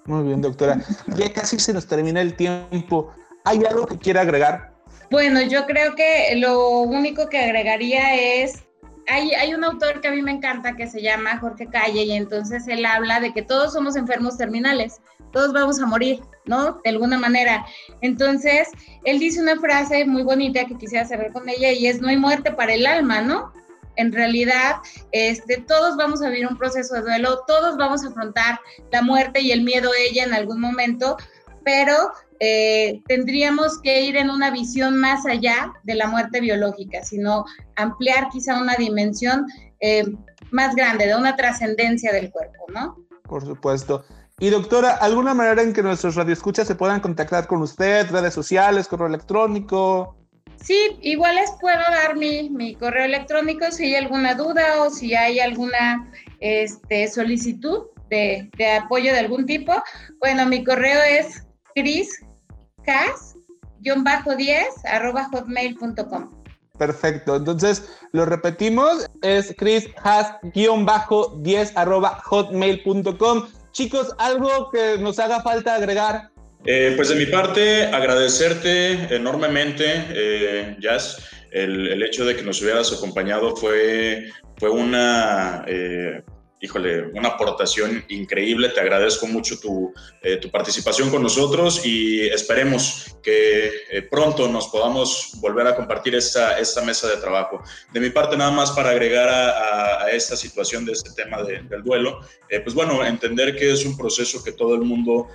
Muy bien, doctora. Ya casi se nos termina el tiempo. ¿Hay algo que quiera agregar? Bueno, yo creo que lo único que agregaría es, hay, hay un autor que a mí me encanta que se llama Jorge Calle y entonces él habla de que todos somos enfermos terminales, todos vamos a morir, ¿no? De alguna manera. Entonces, él dice una frase muy bonita que quisiera saber con ella y es, no hay muerte para el alma, ¿no? En realidad este, todos vamos a vivir un proceso de duelo, todos vamos a afrontar la muerte y el miedo a ella en algún momento, pero eh, tendríamos que ir en una visión más allá de la muerte biológica, sino ampliar quizá una dimensión eh, más grande, de una trascendencia del cuerpo, ¿no? Por supuesto. Y doctora, ¿alguna manera en que nuestros radioescuchas se puedan contactar con usted, redes sociales, correo electrónico? Sí, igual les puedo dar mi, mi, correo electrónico si hay alguna duda o si hay alguna este, solicitud de, de apoyo de algún tipo. Bueno, mi correo es chriscas-10 arroba hotmail.com. Perfecto, entonces lo repetimos, es chrishas-10 arroba hotmail.com. Chicos, algo que nos haga falta agregar eh, pues de mi parte, agradecerte enormemente, eh, Jazz. El, hecho de que nos hubieras acompañado fue, fue una, eh, híjole, una aportación increíble. Te agradezco mucho tu, eh, tu participación con nosotros y esperemos que eh, pronto nos podamos volver a compartir esta, esta mesa de trabajo. De mi parte, nada más para agregar a, a, esta situación de este tema de, del duelo, eh, pues bueno, entender que es un proceso que todo el mundo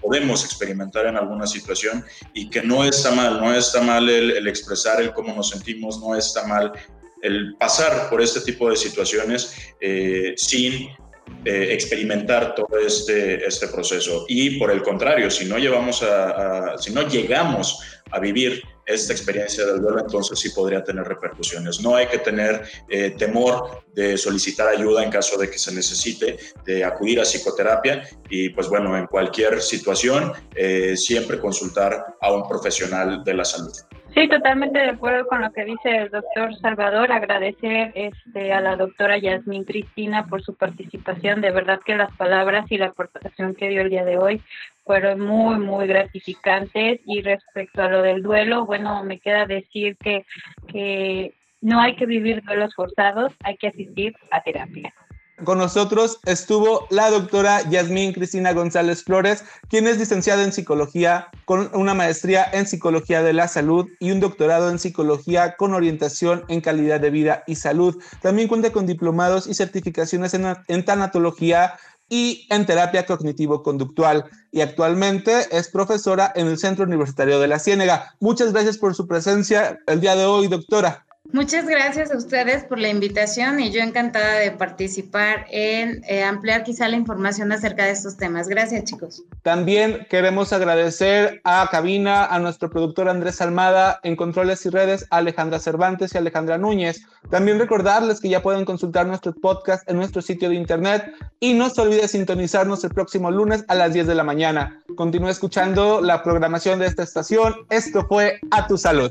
podemos experimentar en alguna situación y que no está mal, no está mal el, el expresar el cómo nos sentimos, no está mal el pasar por este tipo de situaciones eh, sin eh, experimentar todo este, este proceso. Y por el contrario, si no, llevamos a, si no llegamos a vivir esta experiencia del duelo, entonces sí podría tener repercusiones. No hay que tener eh, temor de solicitar ayuda en caso de que se necesite, de acudir a psicoterapia y pues bueno, en cualquier situación, siempre consultar a un profesional de la salud. Sí, totalmente de acuerdo con lo que dice el doctor Salvador. Agradecer este, a la doctora Yasmín Cristina por su participación. De verdad que las palabras y la aportación que dio el día de hoy fueron muy, muy gratificantes. Y respecto a lo del duelo, bueno, me queda decir que, que no hay que vivir duelos forzados, hay que asistir a terapia. Con nosotros estuvo la doctora Yasmín Cristina González Flores, quien es licenciada en psicología con una maestría en psicología de la salud y un doctorado en psicología con orientación en calidad de vida y salud. También cuenta con diplomados y certificaciones en, en tanatología y en terapia cognitivo-conductual y actualmente es profesora en el Centro Universitario de la Ciénega. Muchas gracias por su presencia el día de hoy, doctora. Muchas gracias a ustedes por la invitación y yo encantada de participar en eh, ampliar quizá la información acerca de estos temas. Gracias, chicos. También queremos agradecer a Cabina, a nuestro productor Andrés Almada, en Controles y Redes, a Alejandra Cervantes y Alejandra Núñez. También recordarles que ya pueden consultar nuestro podcast en nuestro sitio de internet y no se olvide sintonizarnos el próximo lunes a las 10 de la mañana. Continúe escuchando la programación de esta estación. Esto fue A Tu Salud.